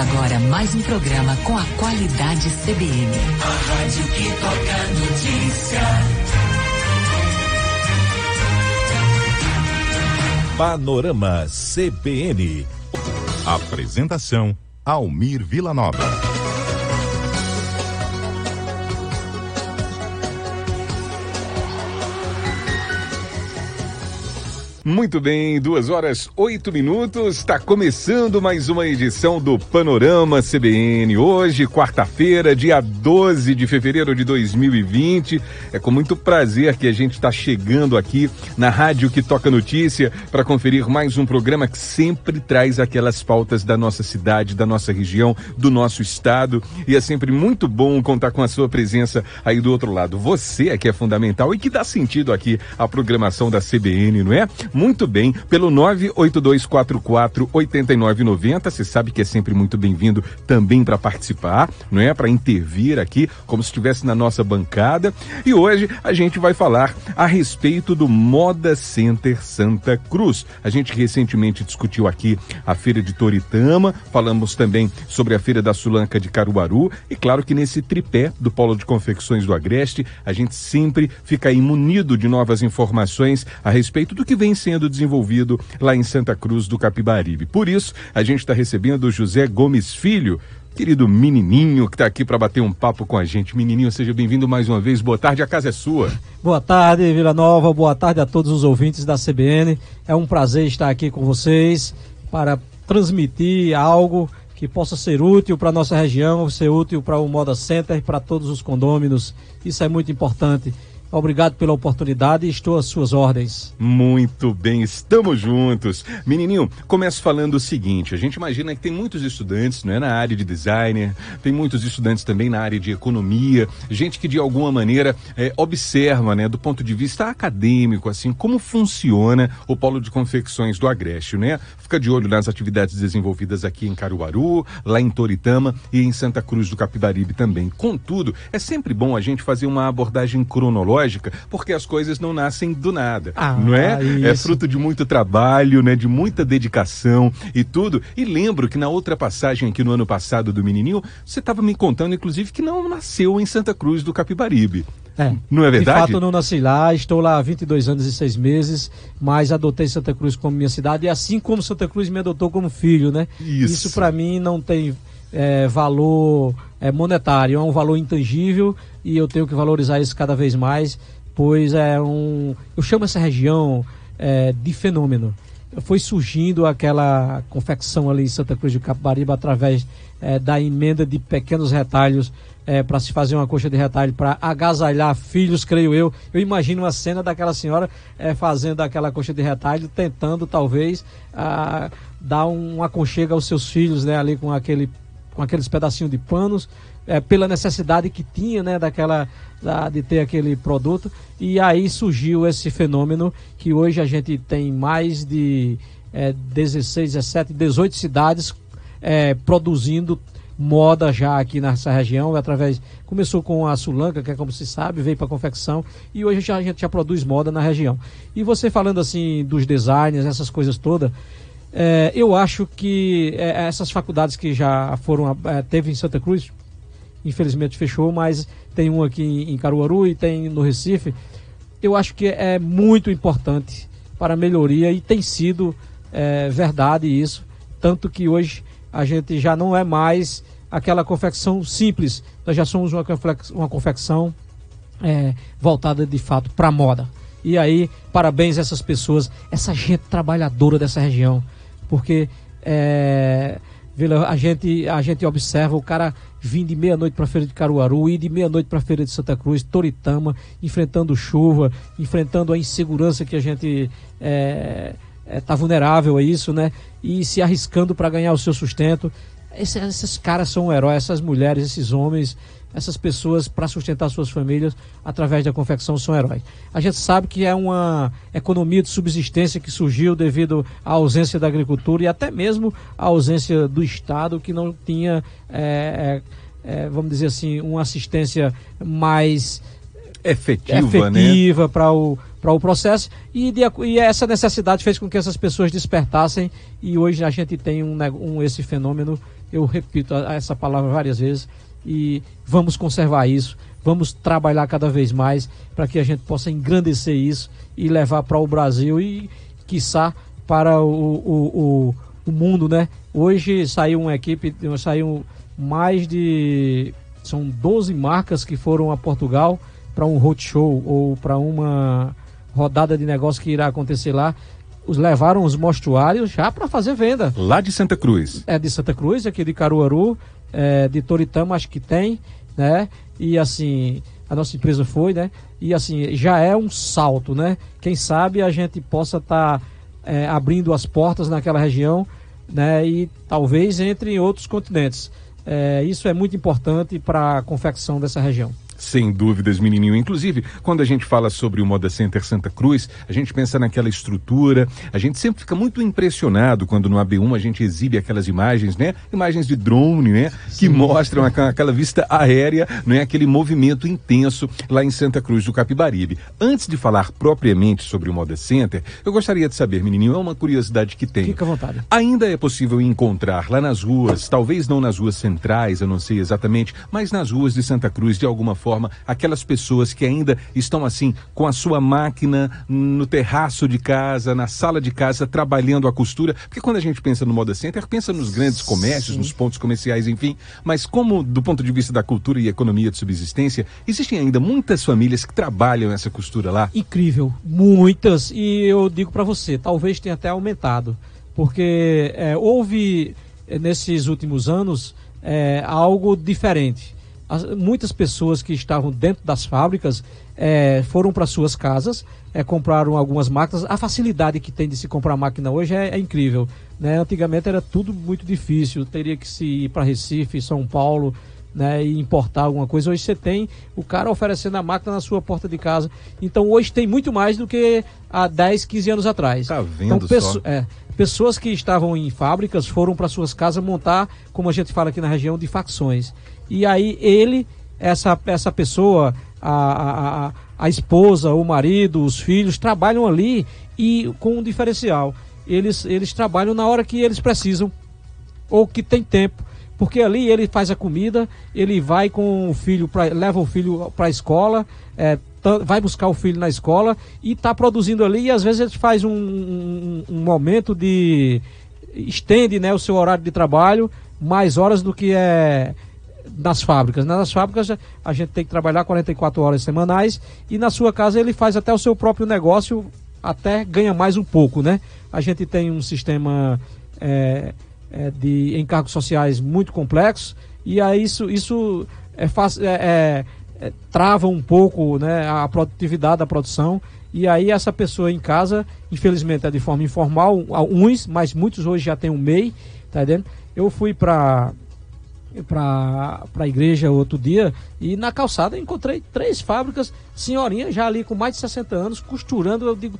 Começa agora mais um programa com a qualidade CBN. A rádio que toca notícia. Panorama CBN. Apresentação Almir Vilanova. Muito bem, duas horas oito minutos. Está começando mais uma edição do Panorama CBN. Hoje, quarta-feira, dia 12 de fevereiro de 2020. É com muito prazer que a gente está chegando aqui na rádio que toca notícia para conferir mais um programa que sempre traz aquelas pautas da nossa cidade, da nossa região, do nosso estado. E é sempre muito bom contar com a sua presença aí do outro lado. Você é que é fundamental e que dá sentido aqui à programação da CBN, não é? Muito bem pelo 98244 8990. Você sabe que é sempre muito bem-vindo também para participar, não é? Para intervir aqui, como se estivesse na nossa bancada. E hoje a gente vai falar a respeito do Moda Center Santa Cruz. A gente recentemente discutiu aqui a feira de Toritama, falamos também sobre a feira da Sulanca de Caruaru e claro que nesse tripé do Polo de Confecções do Agreste, a gente sempre fica imunido de novas informações a respeito do que vem sendo desenvolvido lá em Santa Cruz do Capibaribe. Por isso, a gente está recebendo o José Gomes Filho, querido menininho que está aqui para bater um papo com a gente. Menininho, seja bem-vindo mais uma vez. Boa tarde, a casa é sua. Boa tarde, Vila Nova. Boa tarde a todos os ouvintes da CBN. É um prazer estar aqui com vocês para transmitir algo que possa ser útil para a nossa região, ser útil para o Moda Center, para todos os condôminos. Isso é muito importante. Obrigado pela oportunidade e estou às suas ordens. Muito bem, estamos juntos. Menininho, começo falando o seguinte: a gente imagina que tem muitos estudantes não é, na área de designer, tem muitos estudantes também na área de economia, gente que de alguma maneira é, observa, né, do ponto de vista acadêmico, assim, como funciona o polo de confecções do Agreste, né? Fica de olho nas atividades desenvolvidas aqui em Caruaru, lá em Toritama e em Santa Cruz do Capibaribe também. Contudo, é sempre bom a gente fazer uma abordagem cronológica lógica, porque as coisas não nascem do nada, ah, não é? é isso. É fruto de muito trabalho, né? De muita dedicação e tudo. E lembro que na outra passagem aqui no ano passado do menininho, você estava me contando, inclusive, que não nasceu em Santa Cruz do Capibaribe. É. Não é verdade? De fato, não nasci lá, estou lá há 22 anos e 6 meses, mas adotei Santa Cruz como minha cidade, e assim como Santa Cruz me adotou como filho, né? Isso, Isso para mim não tem é, valor é, monetário, é um valor intangível e eu tenho que valorizar isso cada vez mais, pois é um. Eu chamo essa região é, de fenômeno. Foi surgindo aquela confecção ali em Santa Cruz de Capibaribe através é, da emenda de pequenos retalhos é, para se fazer uma coxa de retalho para agasalhar filhos, creio eu. Eu imagino uma cena daquela senhora é, fazendo aquela coxa de retalho, tentando talvez a, dar um aconchego aos seus filhos, né, ali com aquele com aqueles pedacinhos de panos, é, pela necessidade que tinha, né, daquela, da, de ter aquele produto. E aí surgiu esse fenômeno que hoje a gente tem mais de é, 16, 17, 18 cidades é, produzindo moda já aqui nessa região, através começou com a Sulanca, que é como se sabe, veio para confecção e hoje já, a gente já produz moda na região. E você falando assim dos designers, essas coisas todas, é, eu acho que é, essas faculdades que já foram, é, teve em Santa Cruz, infelizmente fechou, mas tem um aqui em Caruaru e tem no Recife. Eu acho que é muito importante para a melhoria e tem sido é, verdade isso, tanto que hoje a gente já não é mais aquela confecção simples, nós já somos uma confecção, uma confecção é, voltada de fato para moda. E aí, parabéns a essas pessoas, essa gente trabalhadora dessa região porque é, a gente, a gente observa o cara vir de meia-noite para a feira de Caruaru, ir de meia-noite para a feira de Santa Cruz, Toritama, enfrentando chuva, enfrentando a insegurança que a gente está é, é, tá vulnerável a isso, né? E se arriscando para ganhar o seu sustento. Esses, esses caras são um herói, essas mulheres, esses homens, essas pessoas para sustentar suas famílias através da confecção são heróis. A gente sabe que é uma economia de subsistência que surgiu devido à ausência da agricultura e até mesmo à ausência do Estado que não tinha, é, é, é vamos dizer assim, uma assistência mais efetiva, efetiva né? para o para o processo e, de, e, essa necessidade fez com que essas pessoas despertassem e hoje a gente tem um, um esse fenômeno, eu repito essa palavra várias vezes e vamos conservar isso, vamos trabalhar cada vez mais para que a gente possa engrandecer isso e levar para o Brasil e quiçá para o, o, o, o mundo, né? Hoje saiu uma equipe, saiu mais de são 12 marcas que foram a Portugal para um roadshow ou para uma rodada de negócio que irá acontecer lá, os levaram os mostruários já para fazer venda. Lá de Santa Cruz. É de Santa Cruz, aqui de Caruaru, é, de Toritama acho que tem, né? E assim, a nossa empresa foi, né? E assim, já é um salto, né? Quem sabe a gente possa estar tá, é, abrindo as portas naquela região, né? E talvez entre em outros continentes. É, isso é muito importante para a confecção dessa região. Sem dúvidas, menininho. Inclusive, quando a gente fala sobre o Moda Center Santa Cruz, a gente pensa naquela estrutura, a gente sempre fica muito impressionado quando no AB1 a gente exibe aquelas imagens, né? Imagens de drone, né? Sim. Que mostram aquela vista aérea, né? Aquele movimento intenso lá em Santa Cruz do Capibaribe. Antes de falar propriamente sobre o Moda Center, eu gostaria de saber, menininho, é uma curiosidade que tem. Fica à vontade. Ainda é possível encontrar lá nas ruas, talvez não nas ruas centrais, eu não sei exatamente, mas nas ruas de Santa Cruz, de alguma forma, forma aquelas pessoas que ainda estão assim com a sua máquina no terraço de casa, na sala de casa, trabalhando a costura. Porque quando a gente pensa no Moda Center, pensa nos grandes comércios, Sim. nos pontos comerciais, enfim. Mas como do ponto de vista da cultura e economia de subsistência, existem ainda muitas famílias que trabalham essa costura lá? Incrível, muitas. E eu digo para você, talvez tenha até aumentado. Porque é, houve é, nesses últimos anos é, algo diferente as, muitas pessoas que estavam dentro das fábricas é, foram para suas casas, é, compraram algumas máquinas. A facilidade que tem de se comprar máquina hoje é, é incrível. Né? Antigamente era tudo muito difícil, teria que se ir para Recife, São Paulo, né, e importar alguma coisa. Hoje você tem o cara oferecendo a máquina na sua porta de casa. Então hoje tem muito mais do que há 10, 15 anos atrás. Tá vendo então? É, pessoas que estavam em fábricas foram para suas casas montar, como a gente fala aqui na região, de facções. E aí ele, essa, essa pessoa, a, a, a esposa, o marido, os filhos, trabalham ali e com um diferencial. Eles, eles trabalham na hora que eles precisam ou que tem tempo. Porque ali ele faz a comida, ele vai com o filho, pra, leva o filho para a escola, é, vai buscar o filho na escola e está produzindo ali. E às vezes ele faz um, um, um momento de. estende né, o seu horário de trabalho mais horas do que é nas fábricas. Nas fábricas a gente tem que trabalhar 44 horas semanais e na sua casa ele faz até o seu próprio negócio, até ganha mais um pouco, né? A gente tem um sistema é, é, de encargos sociais muito complexo e aí isso, isso é, é, é, é, trava um pouco né, a produtividade da produção e aí essa pessoa em casa, infelizmente é de forma informal, uns, mas muitos hoje já tem um MEI, tá entendendo? Eu fui para para a igreja outro dia e na calçada encontrei três fábricas, senhorinha já ali com mais de 60 anos, costurando. Eu digo,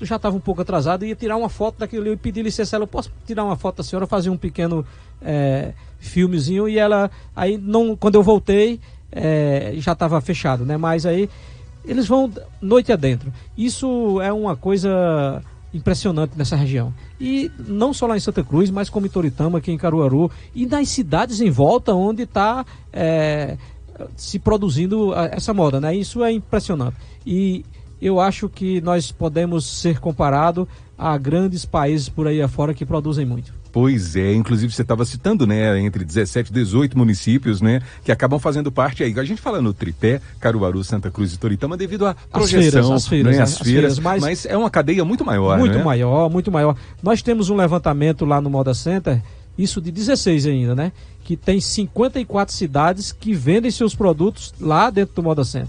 já estava um pouco atrasado, ia tirar uma foto daquilo eu pedi licença, ela, eu posso tirar uma foto da senhora, fazer um pequeno é, filmezinho e ela, aí não, quando eu voltei, é, já estava fechado, né? Mas aí eles vão noite adentro. Isso é uma coisa impressionante nessa região. E não só lá em Santa Cruz, mas como em Toritama, aqui em Caruaru, e nas cidades em volta onde está é, se produzindo essa moda, né? Isso é impressionante. E eu acho que nós podemos ser comparados a grandes países por aí afora que produzem muito. Pois é, inclusive você estava citando, né, entre 17 e 18 municípios, né, que acabam fazendo parte aí. A gente fala no tripé, Caruaru, Santa Cruz e Toritama devido à projeção, as feiras, né, as, as feiras, feiras mas, mas, é uma cadeia muito maior, Muito né? maior, muito maior. Nós temos um levantamento lá no Moda Center, isso de 16 ainda, né, que tem 54 cidades que vendem seus produtos lá dentro do Moda Center.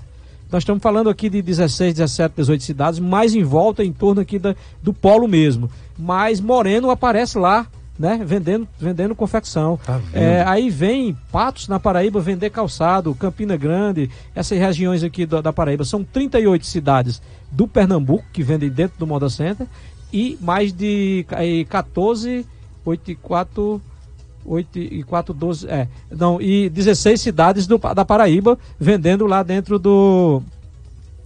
Nós estamos falando aqui de 16, 17, 18 cidades, mais em volta, em torno aqui da, do polo mesmo. Mas Moreno aparece lá né? Vendendo, vendendo confecção. Tá é, aí vem Patos na Paraíba vender calçado, Campina Grande, essas regiões aqui da, da Paraíba. São 38 cidades do Pernambuco que vendem dentro do Moda Center e mais de aí, 14, 8 e 4. 8 e 4, 12, é, não, e 16 cidades do, da Paraíba vendendo lá dentro do,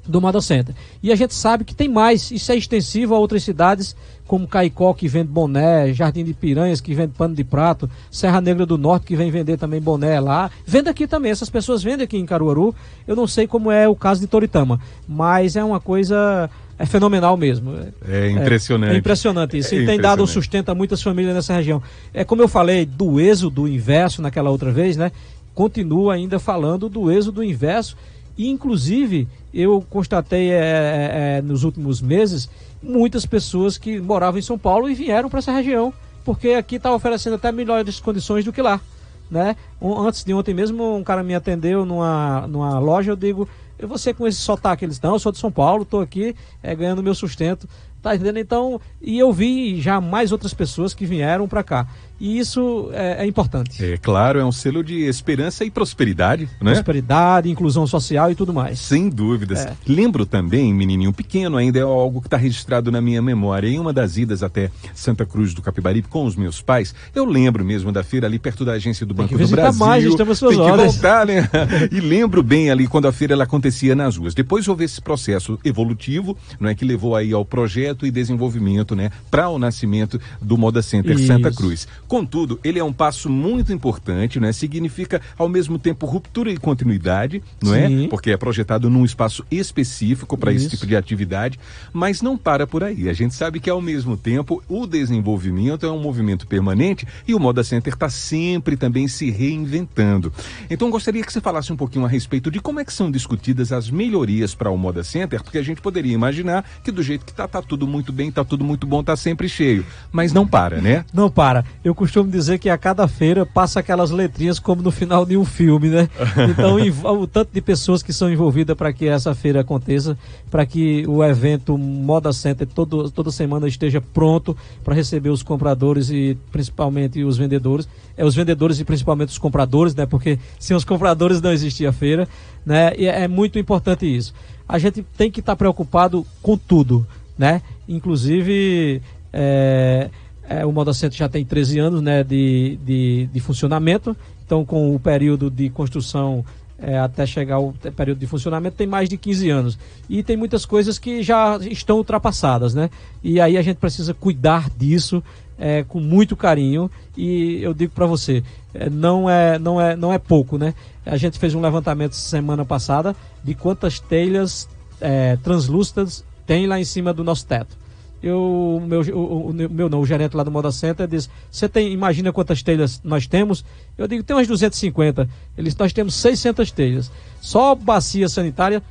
do Moda Center. E a gente sabe que tem mais, isso é extensivo a outras cidades, como Caicó, que vende boné, Jardim de Piranhas, que vende pano de prato, Serra Negra do Norte, que vem vender também boné lá. Vende aqui também, essas pessoas vendem aqui em Caruaru. Eu não sei como é o caso de Toritama, mas é uma coisa é fenomenal mesmo. É impressionante. É, é impressionante isso. É e tem dado sustento a muitas famílias nessa região. É como eu falei do êxodo inverso naquela outra vez, né? Continua ainda falando do êxodo inverso. E, inclusive, eu constatei é, é, é, nos últimos meses muitas pessoas que moravam em São Paulo e vieram para essa região, porque aqui está oferecendo até melhores condições do que lá. Né? Um, antes de ontem mesmo, um cara me atendeu numa, numa loja, eu digo, eu ser com esse sotaque, eles, não, eu sou de São Paulo, estou aqui é, ganhando meu sustento, tá entendendo? Então, e eu vi já mais outras pessoas que vieram para cá. E isso é, é, importante. É claro, é um selo de esperança e prosperidade, né? Prosperidade, inclusão social e tudo mais. Sem dúvidas. É. Lembro também, menininho pequeno, ainda é algo que está registrado na minha memória. Em uma das idas até Santa Cruz do Capibaribe com os meus pais, eu lembro mesmo da feira ali perto da agência do Banco do Brasil. mais, estamos suas Tem que voltar, né? e lembro bem ali quando a feira ela acontecia nas ruas. Depois houve esse processo evolutivo, não é que levou aí ao projeto e desenvolvimento, né, para o nascimento do Moda Center Isso. Santa Cruz. Contudo, ele é um passo muito importante, né? Significa ao mesmo tempo ruptura e continuidade, não é? Sim. é? Porque é projetado num espaço específico para esse tipo de atividade, mas não para por aí. A gente sabe que ao mesmo tempo o desenvolvimento é um movimento permanente e o Moda Center está sempre também se reinventando. Então gostaria que você falasse um pouquinho a respeito de como é que são discutidas as melhorias para o Moda Center, porque a gente poderia imaginar que do jeito que está, tá tudo muito bem, está tudo muito bom, está sempre cheio, mas não para, né? Não para. Eu costumo dizer que a cada feira passa aquelas letrinhas como no final de um filme, né? Então, o tanto de pessoas que são envolvidas para que essa feira aconteça, para que o evento Moda Center todo, toda semana esteja pronto para receber os compradores e principalmente os vendedores. É os vendedores e principalmente os compradores, né? Porque sem os compradores não existia feira, né? E é muito importante isso. A gente tem que estar tá preocupado com tudo, né? Inclusive, é, é, o Moda Center já tem 13 anos né, de, de, de funcionamento, então com o período de construção é, até chegar ao período de funcionamento tem mais de 15 anos. E tem muitas coisas que já estão ultrapassadas, né? E aí a gente precisa cuidar disso é, com muito carinho. E eu digo para você, é, não, é, não, é, não é pouco, né? A gente fez um levantamento semana passada de quantas telhas é, translúcidas tem lá em cima do nosso teto eu, meu, o, o, meu não, o gerente lá do Moda Center disse, você tem, imagina quantas telhas nós temos? Eu digo, tem umas 250. Eles, nós temos 600 telhas. Só bacia sanitária,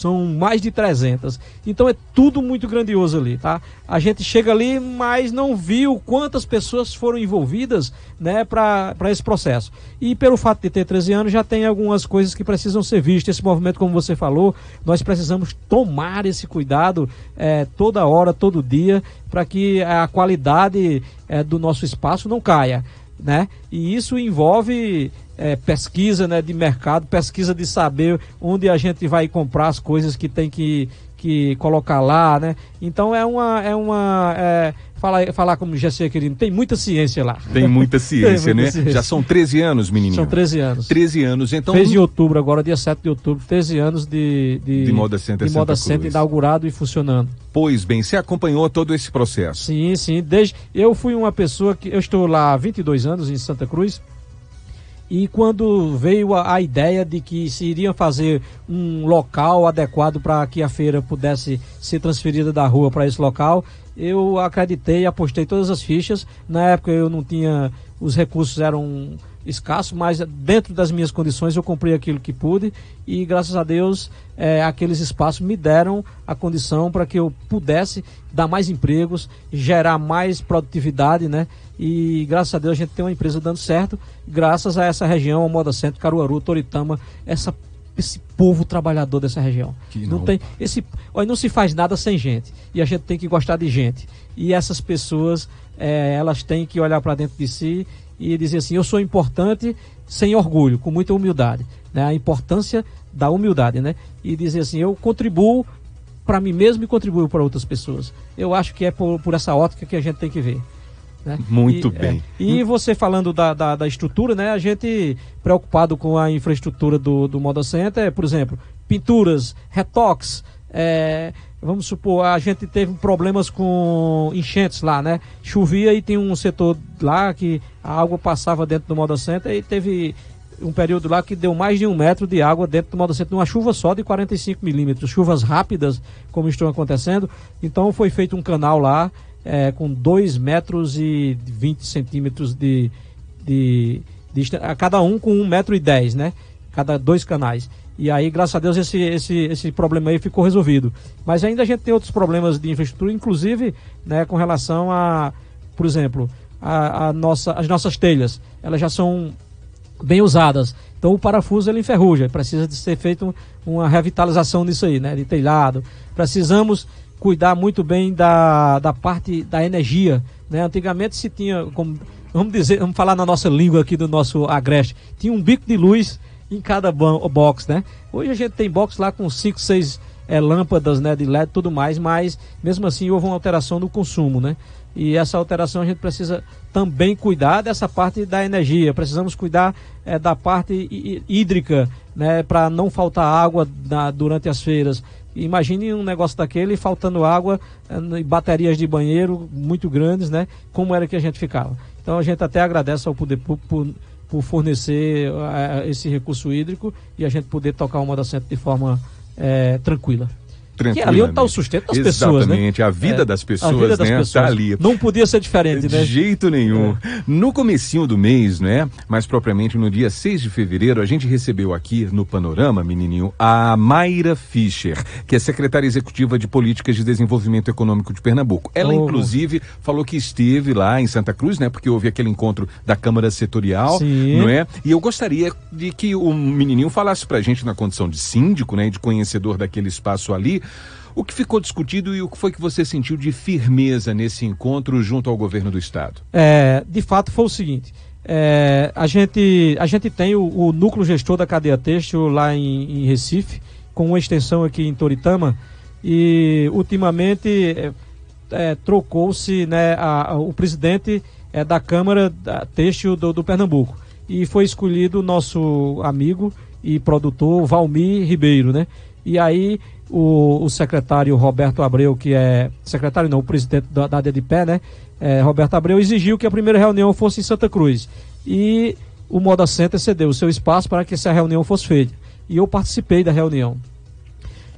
são mais de 300. Então é tudo muito grandioso ali, tá? A gente chega ali, mas não viu quantas pessoas foram envolvidas, né, para esse processo. E pelo fato de ter 13 anos, já tem algumas coisas que precisam ser vistas. Esse movimento, como você falou, nós precisamos tomar esse cuidado é, toda hora, todo dia, para que a qualidade é, do nosso espaço não caia né? E isso envolve é, pesquisa né, de mercado, pesquisa de saber onde a gente vai comprar as coisas que tem que, que colocar lá, né? Então é uma. É uma é, falar, falar como GC querido, tem muita ciência lá. Tem muita ciência, tem muita né? Ciência. Já são 13 anos, menininho. São 13 anos. 13 anos, então. Fez em outubro, agora dia 7 de outubro, 13 anos de, de, de Moda Center, de Moda Center inaugurado e funcionando. Pois bem, você acompanhou todo esse processo? Sim, sim. Desde, eu fui uma pessoa que. Eu estou lá há 22 anos em Santa Cruz. E quando veio a, a, ideia de que se iria fazer um local adequado para que a feira pudesse ser transferida da rua para esse local, eu acreditei, apostei todas as fichas. Na época eu não tinha, os recursos eram escassos, mas dentro das minhas condições eu comprei aquilo que pude e graças a Deus é, aqueles espaços me deram a condição para que eu pudesse dar mais empregos, gerar mais produtividade, né? E graças a Deus a gente tem uma empresa dando certo, graças a essa região, a Moda Centro, Caruaru, Toritama, essa esse povo trabalhador dessa região. Que não. não tem esse, olha, não se faz nada sem gente e a gente tem que gostar de gente. E essas pessoas, é, elas têm que olhar para dentro de si e dizer assim: eu sou importante sem orgulho, com muita humildade. Né? A importância da humildade, né? E dizer assim: eu contribuo para mim mesmo e contribuo para outras pessoas. Eu acho que é por, por essa ótica que a gente tem que ver. Né? Muito e, bem. É, e você falando da, da, da, estrutura, né? A gente preocupado com a infraestrutura do, do Moda Center, por exemplo, pinturas, retoques, é, vamos supor, a gente teve problemas com enchentes lá, né? Chovia e tem um setor lá que a água passava dentro do Moda Center e teve um período lá que deu mais de um metro de água dentro do Moda Center, uma chuva só de 45 milímetros, chuvas rápidas, como estão acontecendo. Então foi feito um canal lá é, com 2 metros e 20 centímetros de, de, de, cada um com 1 metro e 10, né? Cada dois canais. E aí, graças a Deus, esse, esse, esse problema aí ficou resolvido. Mas ainda a gente tem outros problemas de infraestrutura, inclusive né, com relação a, por exemplo, a, a nossa, as nossas telhas. Elas já são bem usadas. Então o parafuso ele enferruja, precisa de ser feito uma revitalização nisso aí, né, de telhado. Precisamos cuidar muito bem da, da parte da energia, né? Antigamente se tinha, como, vamos dizer, vamos falar na nossa língua aqui do nosso agreste, tinha um bico de luz em cada box, né? Hoje a gente tem box lá com 5, 6 é, lâmpadas né, de LED e tudo mais, mas mesmo assim houve uma alteração no consumo, né? E essa alteração a gente precisa também cuidar dessa parte da energia, precisamos cuidar é, da parte hídrica, né, para não faltar água na, durante as feiras. Imagine um negócio daquele faltando água e baterias de banheiro muito grandes, né? Como era que a gente ficava. Então a gente até agradece ao poder público por por fornecer uh, esse recurso hídrico e a gente poder tocar uma da centro de forma uh, tranquila tranquila. Que ali onde está o sustento das Exatamente, pessoas, né? Exatamente, a vida é, das pessoas, vida das né? Tá pessoas. Tá ali. Não podia ser diferente, de né? De jeito nenhum. É. No comecinho do mês, né? Mais propriamente no dia 6 de fevereiro, a gente recebeu aqui no Panorama, menininho, a Mayra Fischer, que é secretária executiva de Políticas de Desenvolvimento Econômico de Pernambuco. Ela, oh. inclusive, falou que esteve lá em Santa Cruz, né? Porque houve aquele encontro da Câmara Setorial, Sim. não é? E eu gostaria de que o menininho falasse pra gente na condição de síndico, né? E de conhecedor daquele espaço ali, o que ficou discutido e o que foi que você sentiu de firmeza nesse encontro junto ao governo do estado? É, de fato foi o seguinte. É, a, gente, a gente tem o, o, núcleo gestor da cadeia têxtil lá em, em, Recife, com uma extensão aqui em Toritama, e ultimamente é, é, trocou-se né, o presidente é, da Câmara da Têxtil do, do Pernambuco. E foi escolhido o nosso amigo e produtor Valmir Ribeiro, né? E aí o, o, secretário Roberto Abreu, que é. Secretário não, o presidente da, da DDPé, né? É, Roberto Abreu exigiu que a primeira reunião fosse em Santa Cruz. E o Moda Center cedeu o seu espaço para que essa reunião fosse feita. E eu participei da reunião.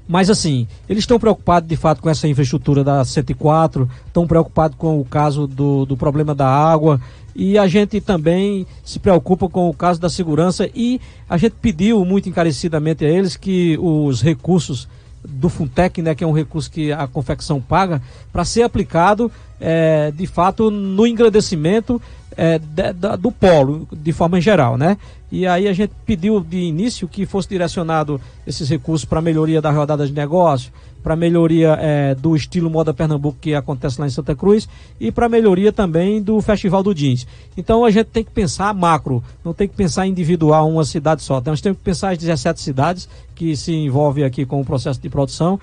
Mas assim, eles estão preocupados de fato com essa infraestrutura da 104, estão preocupados com o caso do, do problema da água, e a gente também se preocupa com o caso da segurança e a gente pediu muito encarecidamente a eles que os recursos do Funtec, né, que é um recurso que a confecção paga, para ser aplicado é, de fato no engrandecimento é, de, do polo, de forma geral, né? E aí a gente pediu de início que fosse direcionado esses recursos para melhoria da rodada de negócio, para melhoria é, do estilo Moda Pernambuco que acontece lá em Santa Cruz e para melhoria também do Festival do Jeans. Então a gente tem que pensar macro, não tem que pensar individual, uma cidade só. Nós temos que pensar as 17 cidades que se envolvem aqui com o processo de produção.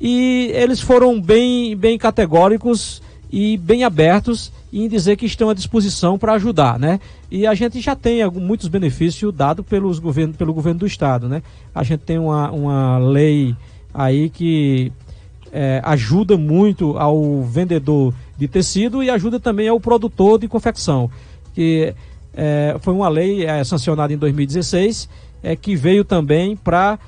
E eles foram bem, bem categóricos e bem abertos em dizer que estão à disposição para ajudar, né? E a gente já tem algum, muitos benefícios dados pelos governo, pelo governo do estado, né? A gente tem uma, uma lei aí que é, ajuda muito ao vendedor de tecido e ajuda também ao produtor de confecção, que é, foi uma lei é, sancionada em 2016 é, que veio também para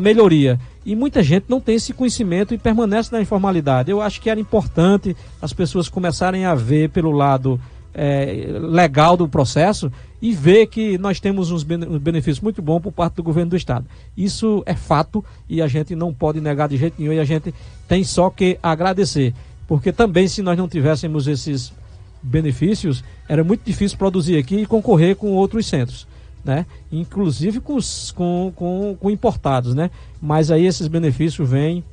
melhoria. E muita gente não tem esse conhecimento e permanece na informalidade. Eu acho que era importante as pessoas começarem a ver pelo lado é, legal do processo e ver que nós temos uns benefícios muito bons por parte do governo do estado. Isso é fato e a gente não pode negar de jeito nenhum e a gente tem só que agradecer. Porque também se nós não tivéssemos esses benefícios, era muito difícil produzir aqui e concorrer com outros centros. Né? Inclusive com, com, com, com importados, né? Mas aí esses benefícios vêm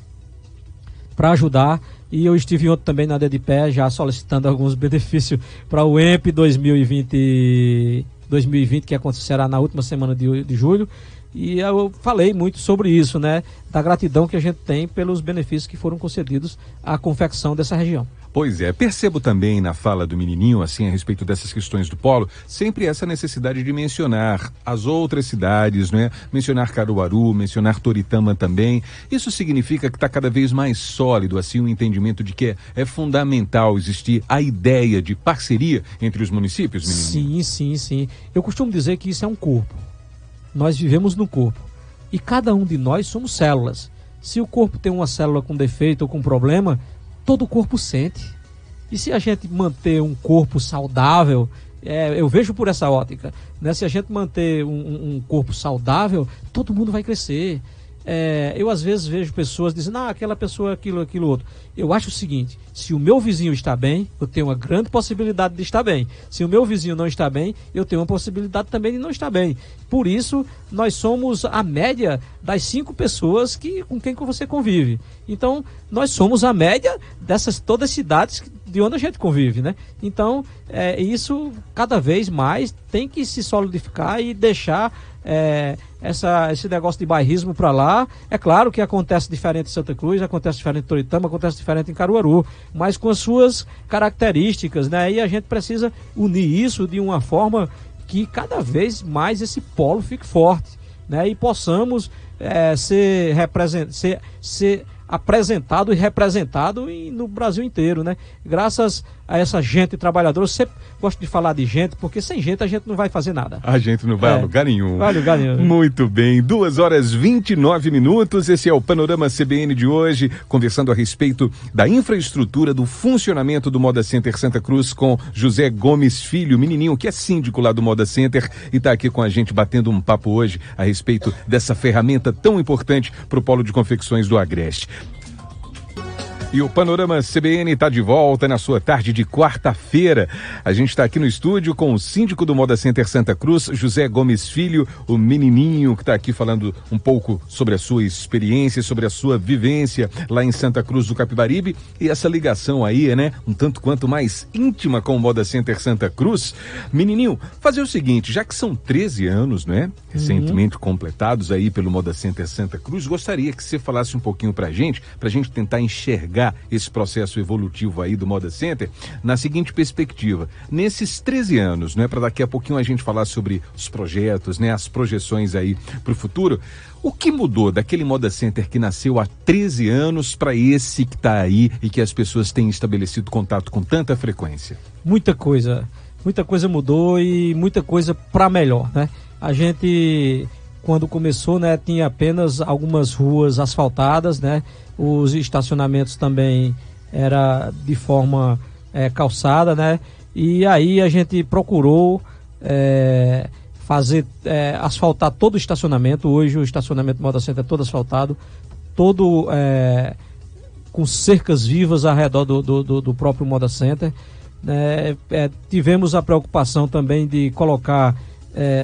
para ajudar e eu estive ontem também na DDPé já solicitando alguns benefícios para o EMP 2020, 2020, que acontecerá na última semana de, de julho. E eu falei muito sobre isso, né? Da gratidão que a gente tem pelos benefícios que foram concedidos à confecção dessa região. Pois é, percebo também na fala do menininho, assim, a respeito dessas questões do polo, sempre essa necessidade de mencionar as outras cidades, né? Mencionar Caruaru, mencionar Toritama também. Isso significa que está cada vez mais sólido, assim, o um entendimento de que é, é, fundamental existir a ideia de parceria entre os municípios, menininho? Sim, sim, sim. Eu costumo dizer que isso é um corpo. Nós vivemos no corpo. E cada um de nós somos células. Se o corpo tem uma célula com defeito ou com problema, todo o corpo sente. E se a gente manter um corpo saudável, é, eu vejo por essa ótica, né? se a gente manter um, um corpo saudável, todo mundo vai crescer. É, eu às vezes vejo pessoas dizendo, ah, aquela pessoa, aquilo, aquilo outro. Eu acho o seguinte: se o meu vizinho está bem, eu tenho uma grande possibilidade de estar bem. Se o meu vizinho não está bem, eu tenho uma possibilidade também de não estar bem. Por isso, nós somos a média das cinco pessoas que, com quem você convive. Então, nós somos a média dessas todas as cidades de onde a gente convive, né? Então, é, isso cada vez mais tem que se solidificar e deixar é, essa, esse negócio de bairrismo para lá. É claro que acontece diferente em Santa Cruz, acontece diferente em Toritama, acontece diferente em Caruaru, mas com as suas características, né? E a gente precisa unir isso de uma forma que cada vez mais esse polo fique forte, né? E possamos é, ser, represent, ser, ser apresentado e representado no Brasil inteiro, né? Graças a essa gente trabalhadora. Eu sempre gosto de falar de gente, porque sem gente a gente não vai fazer nada. A gente não vai é. a lugar nenhum. Vai a lugar nenhum. Muito bem. Duas horas 29 minutos. Esse é o Panorama CBN de hoje, conversando a respeito da infraestrutura, do funcionamento do Moda Center Santa Cruz com José Gomes Filho, menininho que é síndico lá do Moda Center e está aqui com a gente batendo um papo hoje a respeito dessa ferramenta tão importante para o Polo de Confecções do Agreste. E o Panorama CBN está de volta na sua tarde de quarta-feira. A gente está aqui no estúdio com o síndico do Moda Center Santa Cruz, José Gomes Filho, o menininho que está aqui falando um pouco sobre a sua experiência, sobre a sua vivência lá em Santa Cruz do Capibaribe e essa ligação aí, né, um tanto quanto mais íntima com o Moda Center Santa Cruz. Menininho, fazer o seguinte, já que são 13 anos, né, recentemente uhum. completados aí pelo Moda Center Santa Cruz, gostaria que você falasse um pouquinho pra gente, pra gente tentar enxergar enxergar esse processo evolutivo aí do Moda Center na seguinte perspectiva. Nesses 13 anos, né, para daqui a pouquinho a gente falar sobre os projetos, né, as projeções aí para o futuro, o que mudou daquele Moda Center que nasceu há 13 anos para esse que está aí e que as pessoas têm estabelecido contato com tanta frequência? Muita coisa. Muita coisa mudou e muita coisa para melhor, né? A gente quando começou, né, tinha apenas algumas ruas asfaltadas, né? Os estacionamentos também era de forma é, calçada, né? E aí a gente procurou é, fazer é, asfaltar todo o estacionamento. Hoje o estacionamento Moda Center é todo asfaltado, todo é, com cercas vivas ao redor do, do, do próprio Moda Center. É, é, tivemos a preocupação também de colocar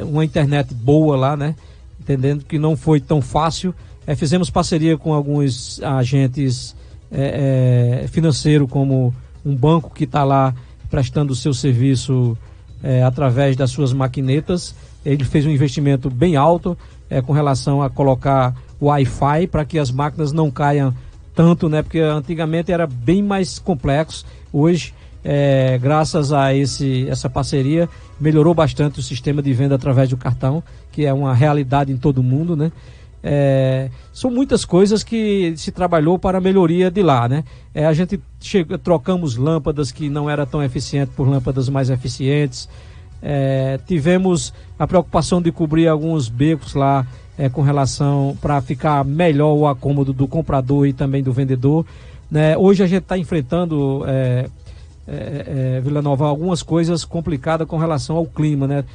uma internet boa lá, né? Entendendo que não foi tão fácil. É, fizemos parceria com alguns agentes é, é, financeiros, como um banco que está lá prestando o seu serviço é, através das suas maquinetas. Ele fez um investimento bem alto é, com relação a colocar Wi-Fi para que as máquinas não caiam tanto, né? Porque antigamente era bem mais complexo. Hoje é, graças a esse, essa parceria, melhorou bastante o sistema de venda através do cartão, que é uma realidade em todo mundo, né? É, são muitas coisas que se trabalhou para a melhoria de lá, né? É, a gente trocamos lâmpadas que não era tão eficiente por lâmpadas mais eficientes. É, tivemos a preocupação de cobrir alguns becos lá é, com relação para ficar melhor o acômodo do comprador e também do vendedor. Né? Hoje a gente está enfrentando é, é, Vila Nova algumas coisas complicadas com relação ao clima, né?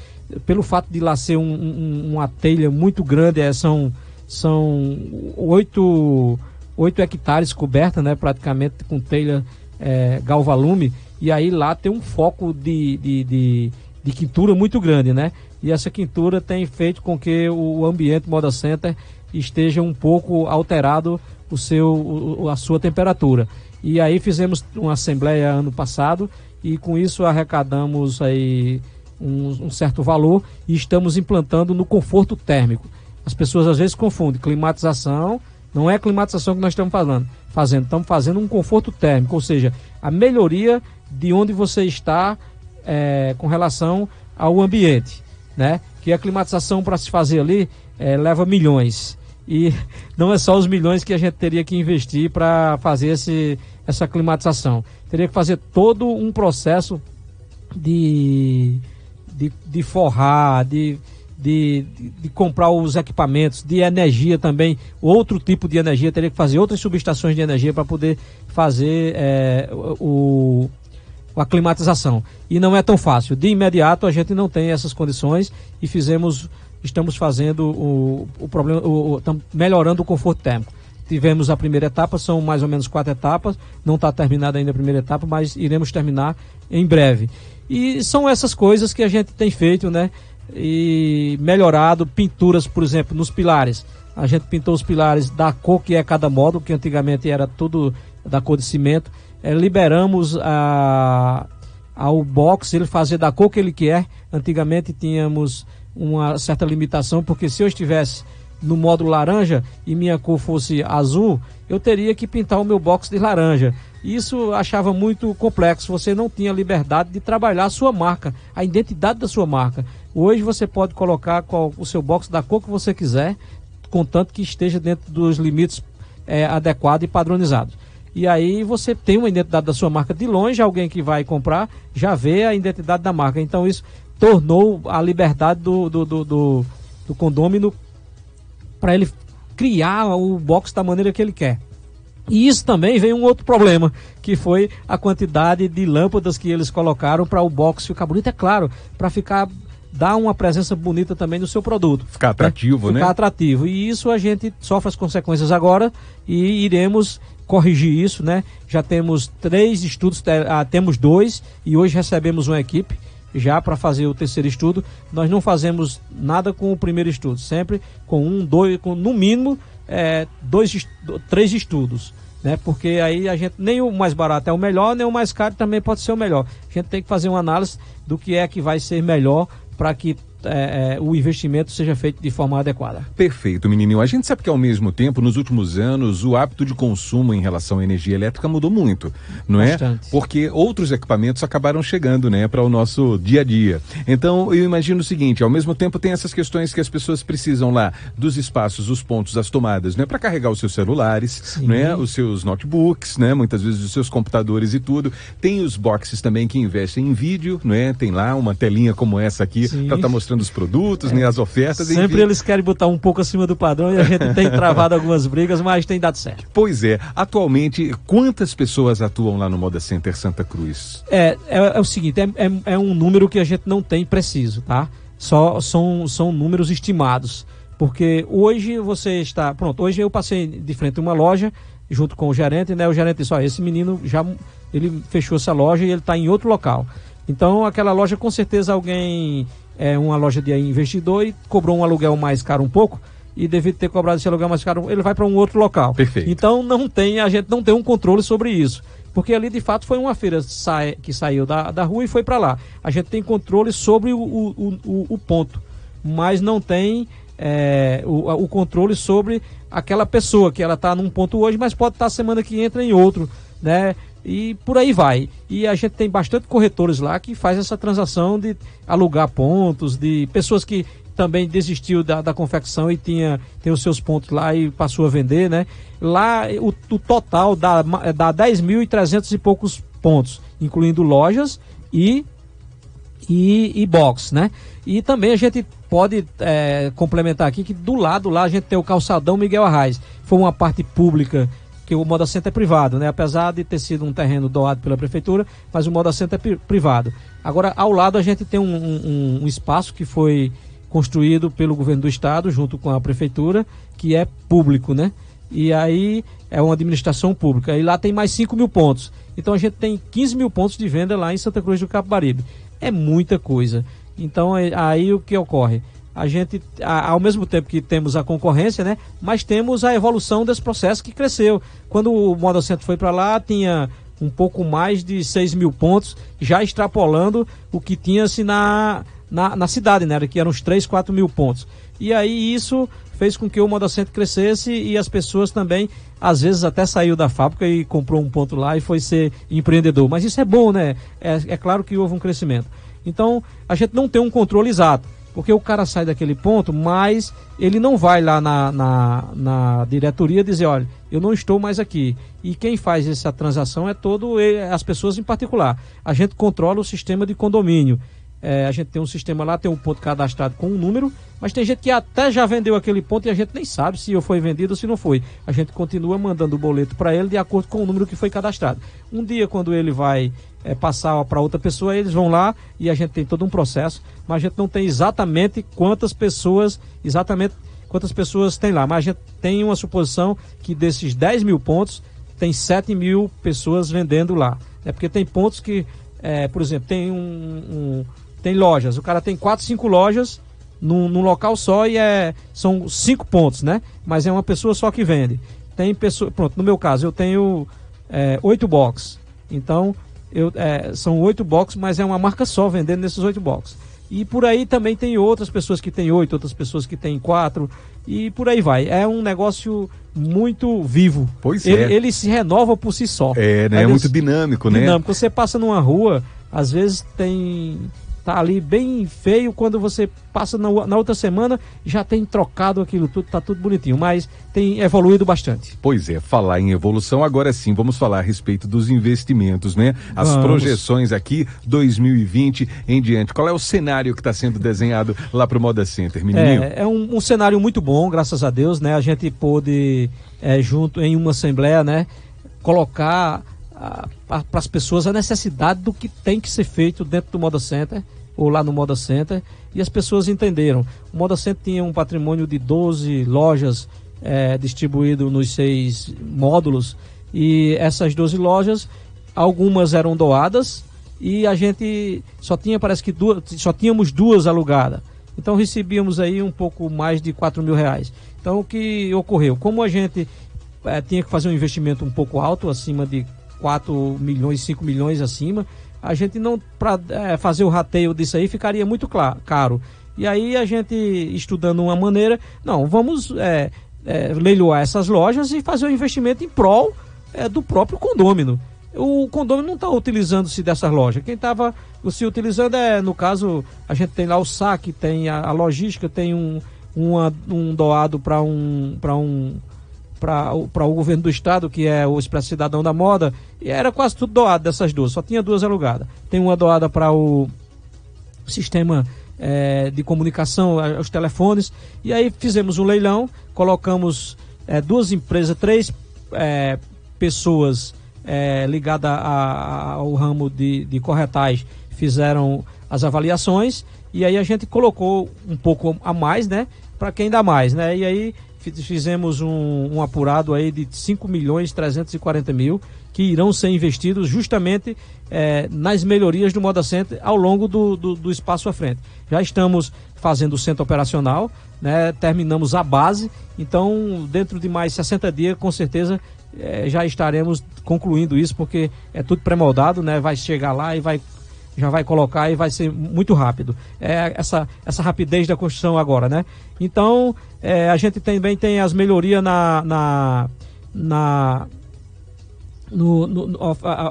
Pelo fato de lá ser um, um, uma telha muito grande, é, são são oito, oito hectares coberta, né? Praticamente com telha é, galvalume e aí lá tem um foco de, de, de, de, quintura muito grande, né? E essa quintura tem feito com que o ambiente Moda Center esteja um pouco alterado o seu, a sua temperatura. E aí fizemos uma assembleia ano passado e com isso arrecadamos aí um, um, certo valor e estamos implantando no conforto térmico. As pessoas às vezes confundem climatização Não é climatização que nós estamos falando, fazendo, estamos fazendo um conforto térmico, ou seja, a melhoria de onde você está é, com relação ao ambiente, né? Que a climatização para se fazer ali é, leva milhões e não é só os milhões que a gente teria que investir para fazer esse, essa climatização. Teria que fazer todo um processo de, de, de forrar, de, de, de, comprar os equipamentos, de energia também, outro tipo de energia, teria que fazer outras subestações de energia para poder fazer é, o, a climatização. E não é tão fácil. De imediato a gente não tem essas condições e fizemos estamos fazendo o, o problema, o, o, melhorando o conforto térmico. Tivemos a primeira etapa, são mais ou menos quatro etapas, não está terminada ainda a primeira etapa, mas iremos terminar em breve. E são essas coisas que a gente tem feito, né? E melhorado pinturas, por exemplo, nos pilares. A gente pintou os pilares da cor que é cada módulo, que antigamente era tudo da cor de cimento. É, liberamos a, ao box ele fazer da cor que ele quer. Antigamente tínhamos uma certa limitação, porque se eu estivesse no módulo laranja e minha cor fosse azul, eu teria que pintar o meu box de laranja. Isso achava muito complexo, você não tinha liberdade de trabalhar a sua marca, a identidade da sua marca. Hoje você pode colocar qual, o seu box da cor que você quiser, contanto que esteja dentro dos limites é, adequados e padronizados. E aí você tem uma identidade da sua marca de longe, alguém que vai comprar já vê a identidade da marca. Então isso tornou a liberdade do, do, do, do, do condômino para ele criar o box da maneira que ele quer. E isso também vem um outro problema, que foi a quantidade de lâmpadas que eles colocaram para o box ficar bonito, é claro, para ficar dar uma presença bonita também no seu produto. Ficar atrativo, né? né? Ficar atrativo. E isso a gente sofre as consequências agora e iremos corrigir isso, né? Já temos três estudos, ah, temos dois e hoje recebemos uma equipe já para fazer o terceiro estudo. Nós não fazemos nada com o primeiro estudo, sempre com um, dois, com no mínimo é, dois, três estudos. Né? Porque aí a gente nem o mais barato é o melhor, nem o mais caro também pode ser o melhor. A gente tem que fazer uma análise do que é que vai ser melhor para que é, é, o investimento seja feito de forma adequada. Perfeito, menininho. A gente sabe que ao mesmo tempo, nos últimos anos, o hábito de consumo em relação à energia elétrica mudou muito, não é? Bastante. é? Porque outros equipamentos acabaram chegando, né, para o nosso dia a dia. Então, eu imagino o seguinte: ao mesmo tempo tem essas questões que as pessoas precisam lá dos espaços, os pontos, as tomadas, né, para carregar os seus celulares, né, os seus notebooks, né, muitas vezes os seus computadores e tudo. Tem os boxes também que investem em vídeo, né? Tem lá uma telinha como essa aqui para estar tá mostrando mostrando os produtos, é. nem as ofertas. Sempre enfim. eles querem botar um pouco acima do padrão e a gente tem travado algumas brigas, mas tem dado certo. Pois é. Atualmente, quantas pessoas atuam lá no Moda Center Santa Cruz? É, é, é o seguinte, é, é, é um número que a gente não tem preciso, tá? Só são, são números estimados. Porque hoje você está. Pronto, hoje eu passei de frente a uma loja junto com o gerente, né? O gerente disse, ó, esse menino já ele fechou essa loja e ele está em outro local. Então aquela loja com certeza alguém é uma loja de investidor e cobrou um aluguel mais caro um pouco e devido ter cobrado esse aluguel mais caro, ele vai para um outro local. Perfeito. Então não tem, a gente não tem um controle sobre isso. Porque ali de fato foi uma feira que saiu da, da rua e foi para lá. A gente tem controle sobre o, o, o, o ponto, mas não tem é, o, o controle sobre aquela pessoa que ela está num ponto hoje, mas pode estar tá semana que entra em outro, né? E por aí vai. E a gente tem bastante corretores lá que faz essa transação de alugar pontos, de pessoas que também desistiu da, da confecção e tinha tem os seus pontos lá e passou a vender, né? Lá o, o total dá, dá 10.300 e poucos pontos, incluindo lojas e, e, e box, né? E também a gente pode é, complementar aqui que do lado lá a gente tem o calçadão Miguel Arraes. Foi uma parte pública que o Moda Center é privado, né? Apesar de ter sido um terreno doado pela prefeitura, mas o Moda Center é privado. Agora, ao lado a gente tem um, um, um espaço que foi construído pelo governo do estado junto com a prefeitura, que é público, né? E aí é uma administração pública. E lá tem mais 5 mil pontos. Então a gente tem 15 mil pontos de venda lá em Santa Cruz do Capibaribe. É muita coisa. Então é, aí o que ocorre? A gente, ao mesmo tempo que temos a concorrência, né, mas temos a evolução desse processo que cresceu. Quando o Moda Center foi para lá, tinha um pouco mais de 6 mil pontos, já extrapolando o que tinha-se na, na, na cidade, né? Que eram uns 3, 4 mil pontos. E aí isso fez com que o Moda Center crescesse e as pessoas também, às vezes, até saiu da fábrica e comprou um ponto lá e foi ser empreendedor. Mas isso é bom, né? É, é claro que houve um crescimento. Então, a gente não tem um controle exato. Porque o cara sai daquele ponto, mas ele não vai lá na, na, na diretoria dizer, olha, eu não estou mais aqui. E quem faz essa transação é todo as pessoas em particular. A gente controla o sistema de condomínio. É, a gente tem um sistema lá, tem um ponto cadastrado com um número, mas tem gente que até já vendeu aquele ponto e a gente nem sabe se foi vendido ou se não foi. A gente continua mandando o boleto para ele de acordo com o número que foi cadastrado. Um dia, quando ele vai é, passar para outra pessoa, eles vão lá e a gente tem todo um processo, mas a gente não tem exatamente quantas pessoas, exatamente quantas pessoas tem lá, mas a gente tem uma suposição que desses 10 mil pontos, tem 7 mil pessoas vendendo lá. É porque tem pontos que, é, por exemplo, tem um, um tem lojas. O cara tem quatro, cinco lojas num, num, local só e é, são cinco pontos, né? Mas é uma pessoa só que vende. Tem pessoa, pronto, no meu caso eu tenho é, oito boxes. Então eu, é, são oito boxes, mas é uma marca só vendendo nesses oito boxes. E por aí também tem outras pessoas que têm oito, outras pessoas que têm quatro, e por aí vai. É um negócio muito vivo. Pois ele, é. Ele se renova por si só. É, né? É muito dinâmico, dinâmico, né? Dinâmico. Você passa numa rua, às vezes tem tá ali bem feio. Quando você passa na, na, outra semana, já tem trocado aquilo tudo, tá tudo bonitinho, mas tem evoluído bastante. Pois é, falar em evolução, agora sim, vamos falar a respeito dos investimentos, né? As vamos. projeções aqui, 2020 em diante. Qual é o cenário que está sendo desenhado lá para o Moda Center, menino? É, é um, um, cenário muito bom, graças a Deus, né? A gente pôde, é, junto em uma assembleia, né, colocar para as pessoas a necessidade do que tem que ser feito dentro do Moda Center ou lá no Moda Center e as pessoas entenderam. O Moda Center tinha um patrimônio de 12 lojas é, distribuído nos seis módulos e essas 12 lojas, algumas eram doadas e a gente só tinha, parece que duas, só tínhamos duas alugadas. Então recebíamos aí um pouco mais de 4 mil reais. Então o que ocorreu? Como a gente é, tinha que fazer um investimento um pouco alto, acima de 4 milhões, 5 milhões acima, a gente não, para é, fazer o rateio disso aí, ficaria muito claro, caro. E aí a gente, estudando uma maneira, não, vamos é, é, leiloar essas lojas e fazer o um investimento em prol é, do próprio condômino. O condômino não está utilizando-se dessas lojas. Quem estava se utilizando é, no caso, a gente tem lá o saque, tem a, a logística, tem um, uma, um doado para um, um para o governo do estado, que é o Expresso Cidadão da Moda, e era quase tudo doado dessas duas, só tinha duas alugadas. Tem uma doada para o sistema é, de comunicação, os telefones, e aí fizemos um leilão, colocamos é, duas empresas, três é, pessoas ligadas ao ramo de, de corretais fizeram as avaliações, e aí a gente colocou um pouco a mais, né? Para quem dá mais, né? E aí fizemos um, um, apurado aí de 5 milhões 340 mil que irão ser investidos justamente é, nas melhorias do Moda Center ao longo do, do, do, espaço à frente. Já estamos fazendo o centro operacional, né, terminamos a base, então dentro de mais 60 dias, com certeza, é, já estaremos concluindo isso, porque é tudo pré-moldado, né, vai chegar lá e vai já vai colocar e vai ser muito rápido. É essa, essa rapidez da construção agora, né? Então, é, a gente também tem as melhorias na. na, na no, no,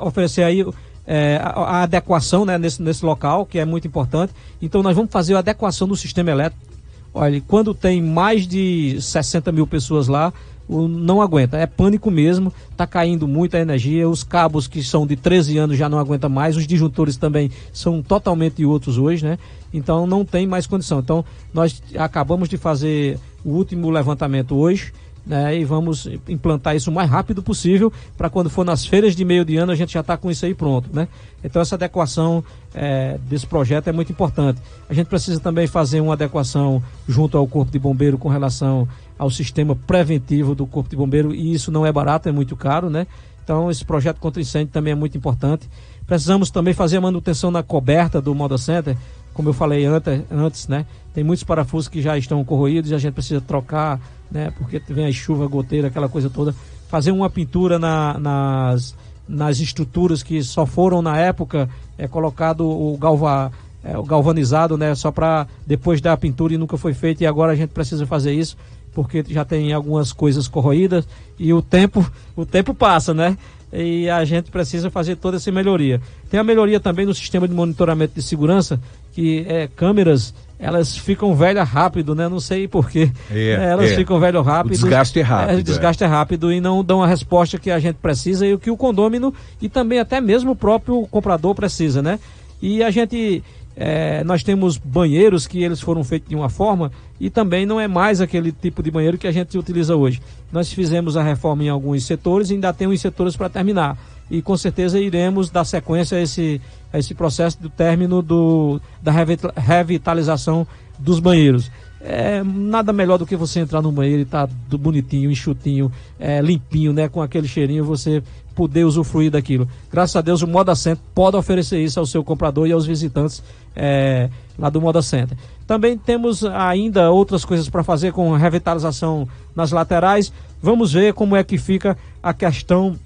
oferecer aí é, a, a, adequação né, nesse, nesse local, que é muito importante. Então, nós vamos fazer a adequação do sistema elétrico. Olha, quando tem mais de 60 mil pessoas lá, não aguenta. É pânico mesmo, está caindo muita energia, os cabos que são de 13 anos já não aguentam mais, os disjuntores também são totalmente outros hoje, né? Então não tem mais condição. Então nós acabamos de fazer o último levantamento hoje, né, e vamos implantar isso o mais rápido possível para quando for nas feiras de meio de ano a gente já está com isso aí pronto, né? Então essa adequação é, desse projeto é muito importante. A gente precisa também fazer uma adequação junto ao Corpo de Bombeiro com relação ao sistema preventivo do Corpo de Bombeiro e isso não é barato, é muito caro, né? Então esse projeto contra incêndio também é muito importante. Precisamos também fazer a manutenção na coberta do Moda Center, como eu falei antes, antes, né? Tem muitos parafusos que já estão corroídos e a gente precisa trocar né? Porque vem a chuva, goteira, aquela coisa toda. Fazer uma pintura na, nas, nas estruturas que só foram na época é colocado o galva, é, o galvanizado, né? Só para depois da pintura e nunca foi feito e agora a gente precisa fazer isso porque já tem algumas coisas corroídas e o tempo, o tempo passa, né? E a gente precisa fazer toda essa melhoria. Tem a melhoria também no sistema de monitoramento de segurança, que é câmeras elas ficam velhas rápido, né? Não sei porquê. É, elas é. ficam velhas rápido. O desgaste é rápido. É, desgaste é. é. rápido e não dão a resposta que a gente precisa e o que o condômino e também até mesmo o próprio comprador precisa, né? E a gente é, nós temos banheiros que eles foram feitos de uma forma e também não é mais aquele tipo de banheiro que a gente utiliza hoje. Nós fizemos a reforma em alguns setores e ainda tem uns setores para terminar. E com certeza iremos dar sequência a esse, a esse processo do término do, da revitalização dos banheiros. É nada melhor do que você entrar no banheiro e tá bonitinho, enxutinho, é, limpinho, né? Com aquele cheirinho, você poder usufruir daquilo. Graças a Deus, o Moda Center pode oferecer isso ao seu comprador e aos visitantes é, lá do Moda Center. Também temos ainda outras coisas para fazer com revitalização nas laterais. Vamos ver como é que fica a questão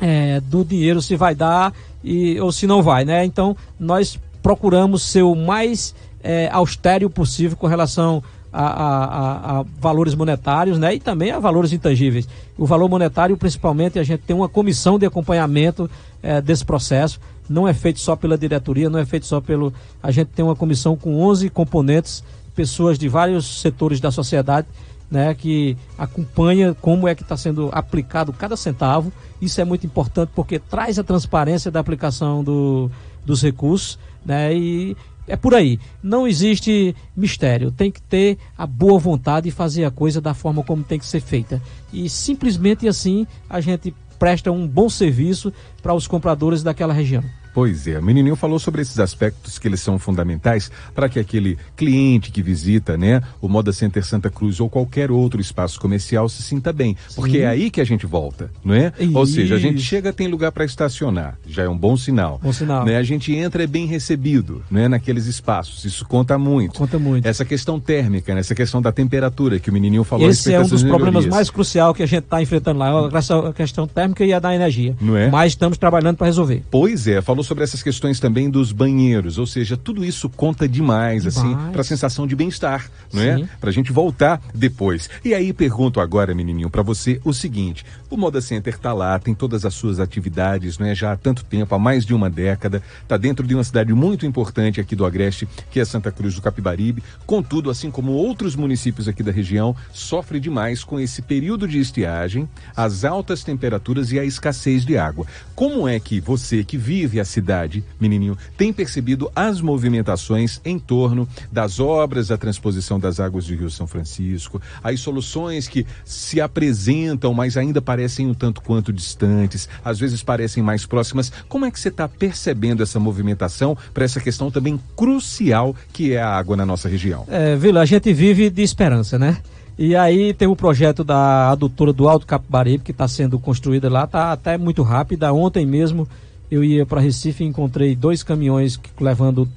é, do dinheiro, se vai dar e, ou se não vai, né? Então, nós procuramos ser o mais é, austero possível com relação a, a, a, valores monetários né, e também a valores intangíveis. O valor monetário, principalmente, a gente tem uma comissão de acompanhamento é, desse processo. Não é feito só pela diretoria, não é feito só pelo. A gente tem uma comissão com 11 componentes, pessoas de vários setores da sociedade. Né, que acompanha como é que está sendo aplicado cada centavo. Isso é muito importante porque traz a transparência da aplicação do, dos recursos né, e é por aí. Não existe mistério. Tem que ter a boa vontade e fazer a coisa da forma como tem que ser feita. E simplesmente assim a gente presta um bom serviço para os compradores daquela região. Pois é, o menininho falou sobre esses aspectos que eles são fundamentais para que aquele cliente que visita, né, o Moda Center Santa Cruz ou qualquer outro espaço comercial se sinta bem, porque Sim. é aí que a gente volta, não é? Isso. Ou seja, a gente chega tem lugar para estacionar, já é um bom sinal. Bom sinal. Né? A gente entra é bem recebido, né, naqueles espaços. Isso conta muito. Conta muito. Essa questão térmica, né? essa questão da temperatura que o menininho falou. Esse é um dos problemas mais cruciais que a gente está enfrentando lá, a questão térmica e a da energia. Não é? Mas estamos trabalhando para resolver. Pois é, falou sobre essas questões também dos banheiros, ou seja, tudo isso conta demais, assim, demais. assim, para a sensação de bem-estar, não é? Sim. é? Para a gente voltar depois. E aí pergunto agora, menininho, para você o seguinte: o Moda Center está lá, tem todas as suas atividades, não é? Já há tanto tempo, há mais de uma década, está dentro de uma cidade muito importante aqui do Agreste, que é Santa Cruz do Capibaribe. Contudo, assim como outros municípios aqui da região, sofre demais com esse período de estiagem, as altas temperaturas e a escassez de água. Como é que você que vive a cidade, menininho, tem percebido as movimentações em torno das obras da transposição das águas do Rio São Francisco, as soluções que se apresentam, mas ainda parecem um tanto quanto distantes, às vezes parecem mais próximas. Como é que você está percebendo essa movimentação para essa questão também crucial que é a água na nossa região? É, Vila, a gente vive de esperança, né? E aí tem o projeto da adutora do Alto Capibaribe, que está sendo construída lá, está até muito rápida. Ontem mesmo eu ia para Recife e encontrei dois caminhões levando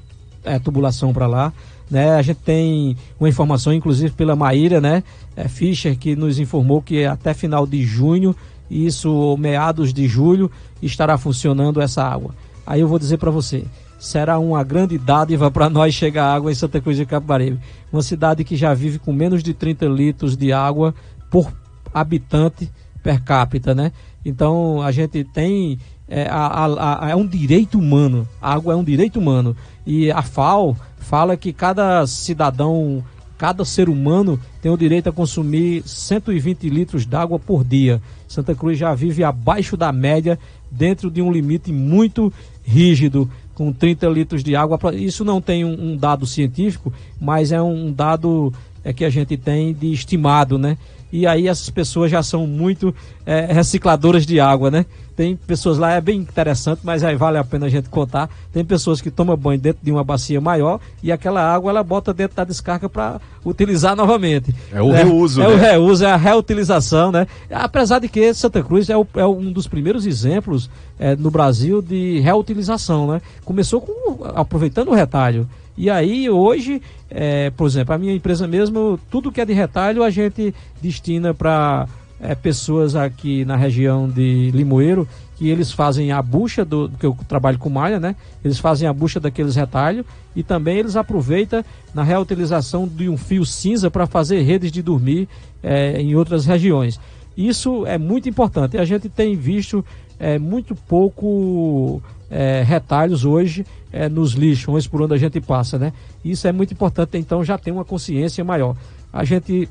é, tubulação para lá. Né? A gente tem uma informação, inclusive pela Maíra, né? É, Fischer, que nos informou que até final de junho, isso meados de julho, estará funcionando essa água. Aí eu vou dizer para você, será uma grande dádiva para nós chegar água em Santa Cruz de Capibaribe. Uma cidade que já vive com menos de 30 litros de água por habitante per capita, né? Então a gente tem é, a, a, é um direito humano. A água é um direito humano. E a FAO fala que cada cidadão, cada ser humano tem o direito a consumir 120 litros d'água por dia. Santa Cruz já vive abaixo da média, dentro de um limite muito rígido com 30 litros de água. Isso não tem um, um dado científico, mas é um dado é, que a gente tem de estimado, né? E aí essas pessoas já são muito é, recicladoras de água, né? Tem pessoas lá, é bem interessante, mas aí vale a pena a gente contar. Tem pessoas que tomam banho dentro de uma bacia maior e aquela água ela bota dentro da descarga para utilizar novamente. É o é, reuso, É né? o reuso, é a reutilização, né? Apesar de que Santa Cruz é, o, é um dos primeiros exemplos é, no Brasil de reutilização, né? Começou com aproveitando o retalho. E aí, hoje, é, por exemplo, a minha empresa mesmo, tudo que é de retalho a gente destina para é, pessoas aqui na região de Limoeiro que eles fazem a bucha do que eu trabalho com malha, né? Eles fazem a bucha daqueles retalhos e também eles aproveitam na reutilização de um fio cinza para fazer redes de dormir é, em outras regiões. Isso é muito importante. A gente tem visto é, muito pouco é, retalhos hoje é, nos lixões por onde a gente passa, né? Isso é muito importante, então já tem uma consciência maior. A gente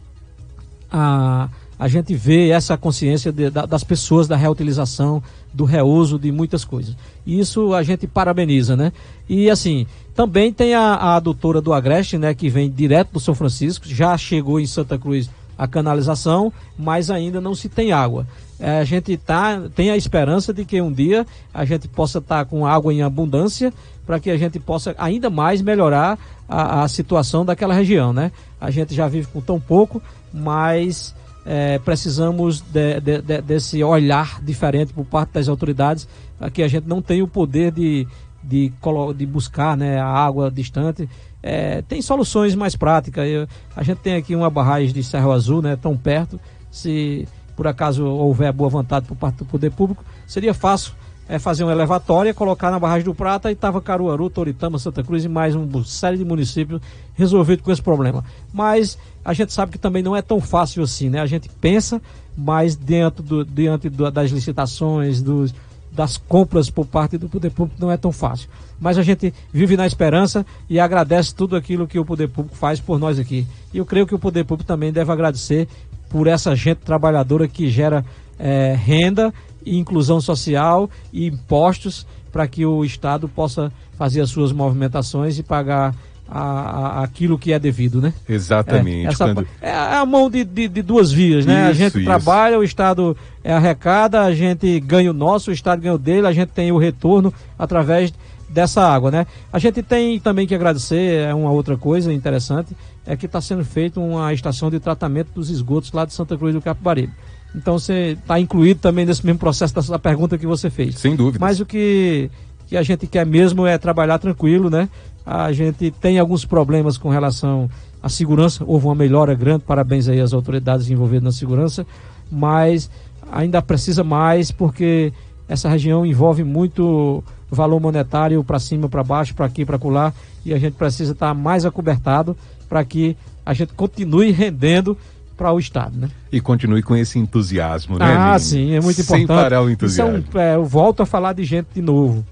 a, a gente vê essa consciência de, da, das pessoas da reutilização, do reuso de muitas coisas. Isso a gente parabeniza, né? E assim, também tem a, a adutora do Agreste, né, que vem direto do São Francisco, já chegou em Santa Cruz a canalização, mas ainda não se tem água. É, a gente tá, tem a esperança de que um dia a gente possa estar tá com água em abundância para que a gente possa ainda mais melhorar a, a, situação daquela região, né? A gente já vive com tão pouco, mas é, precisamos de, de, de, desse olhar diferente por parte das autoridades para que a gente não tenha o poder de, de, de buscar né, a água distante. É, tem soluções mais práticas. Eu, a gente tem aqui uma barragem de Cerro Azul, né, tão perto. Se por acaso houver boa vontade por parte do poder público, seria fácil é, fazer uma elevatória, colocar na barragem do Prata e estava Caruaru, Toritama, Santa Cruz e mais uma série de municípios resolvido com esse problema. Mas a gente sabe que também não é tão fácil assim, né? A gente pensa, mas dentro do, diante do, das licitações, dos, das compras por parte do poder público não é tão fácil. Mas a gente vive na esperança e agradece tudo aquilo que o poder público faz por nós aqui. E eu creio que o poder público também deve agradecer por essa gente trabalhadora que gera é, renda, inclusão social e impostos para que o Estado possa fazer as suas movimentações e pagar a, a, aquilo que é devido, né? Exatamente. É, essa, quando... é a mão de, de, de duas vias, né? Isso, a gente isso. trabalha, o Estado é arrecada, a gente ganha o nosso, o Estado ganha o dele, a gente tem o retorno através dessa água, né? A gente tem também que agradecer, é uma outra coisa interessante, é que está sendo feita uma estação de tratamento dos esgotos lá de Santa Cruz do Capibaribe. Então você está incluído também nesse mesmo processo da pergunta que você fez. Sem dúvida. Mas o que, que a gente quer mesmo é trabalhar tranquilo, né? A gente tem alguns problemas com relação à segurança, houve uma melhora grande, parabéns aí às autoridades envolvidas na segurança, mas ainda precisa mais porque essa região envolve muito valor monetário para cima, para baixo, para aqui, para colar, e a gente precisa estar mais acobertado para que a gente continue rendendo para o Estado, né? E continue com esse entusiasmo, né? Ah, sim, é muito importante. Sem parar o entusiasmo. Então, é, eu volto a falar de gente de novo.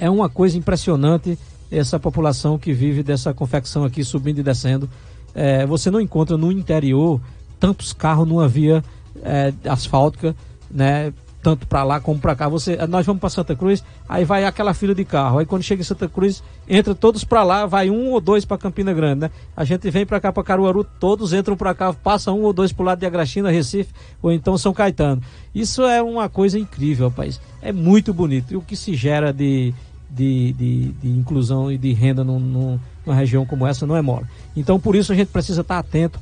É uma coisa impressionante essa população que vive dessa confecção aqui subindo e descendo. É, você não encontra no interior tantos carros numa via é, asfáltica, né? Tanto para lá como para cá. Você, nós vamos para Santa Cruz, aí vai aquela fila de carro. Aí quando chega em Santa Cruz, entra todos para lá, vai um ou dois para Campina Grande, né? A gente vem para cá para Caruaru, todos entram para cá, passa um ou dois para o lado de Agraxina, Recife ou então São Caetano. Isso é uma coisa incrível, rapaz. É muito bonito. E o que se gera de, de, de, de inclusão e de renda num, num, numa região como essa não é mole. Então por isso a gente precisa estar atento,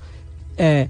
é,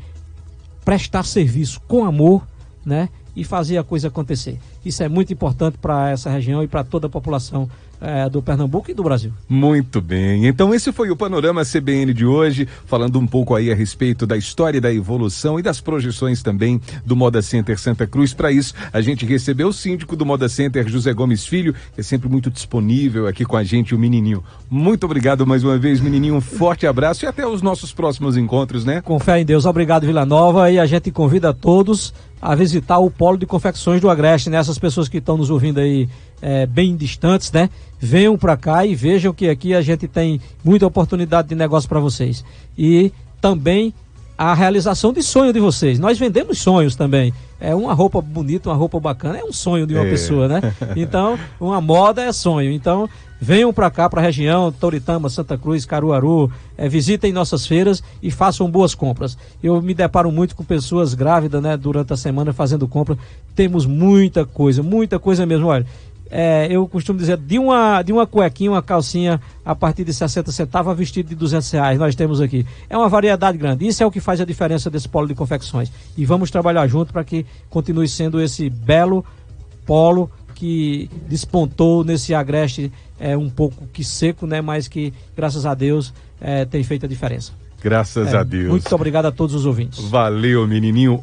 prestar serviço com amor, né? E fazer a coisa acontecer. Isso é muito importante para essa região e para toda a população é, do Pernambuco e do Brasil. Muito bem. Então esse foi o Panorama CBN de hoje, falando um pouco aí a respeito da história da evolução e das projeções também do Moda Center Santa Cruz. Para isso, a gente recebeu o síndico do Moda Center, José Gomes Filho, que é sempre muito disponível aqui com a gente, o menininho. Muito obrigado mais uma vez, menininho. Um forte abraço e até os nossos próximos encontros, né? Com fé em Deus. Obrigado, Vila Nova. E a gente convida a todos a visitar o polo de confecções do Agreste, né? Essas pessoas que estão nos ouvindo aí é, bem distantes, né? Venham para cá e vejam que aqui a gente tem muita oportunidade de negócio para vocês. E também a realização de sonho de vocês. Nós vendemos sonhos também. É uma roupa bonita, uma roupa bacana, é um sonho de uma é. pessoa, né? Então, uma moda é sonho. Então, venham para cá, para a região, Toritama, Santa Cruz, Caruaru, é, visitem nossas feiras e façam boas compras. Eu me deparo muito com pessoas grávidas, né, durante a semana fazendo compra. Temos muita coisa, muita coisa mesmo. Olha, é, eu costumo dizer, de uma, de uma cuequinha, uma calcinha a partir de 60 centavos a vestido de 200 reais, nós temos aqui. É uma variedade grande. Isso é o que faz a diferença desse polo de confecções. E vamos trabalhar junto para que continue sendo esse belo polo que despontou nesse agreste é, um pouco que seco, né? Mas que, graças a Deus, é, tem feito a diferença. Graças é, a Deus. Muito obrigado a todos os ouvintes. Valeu, menininho.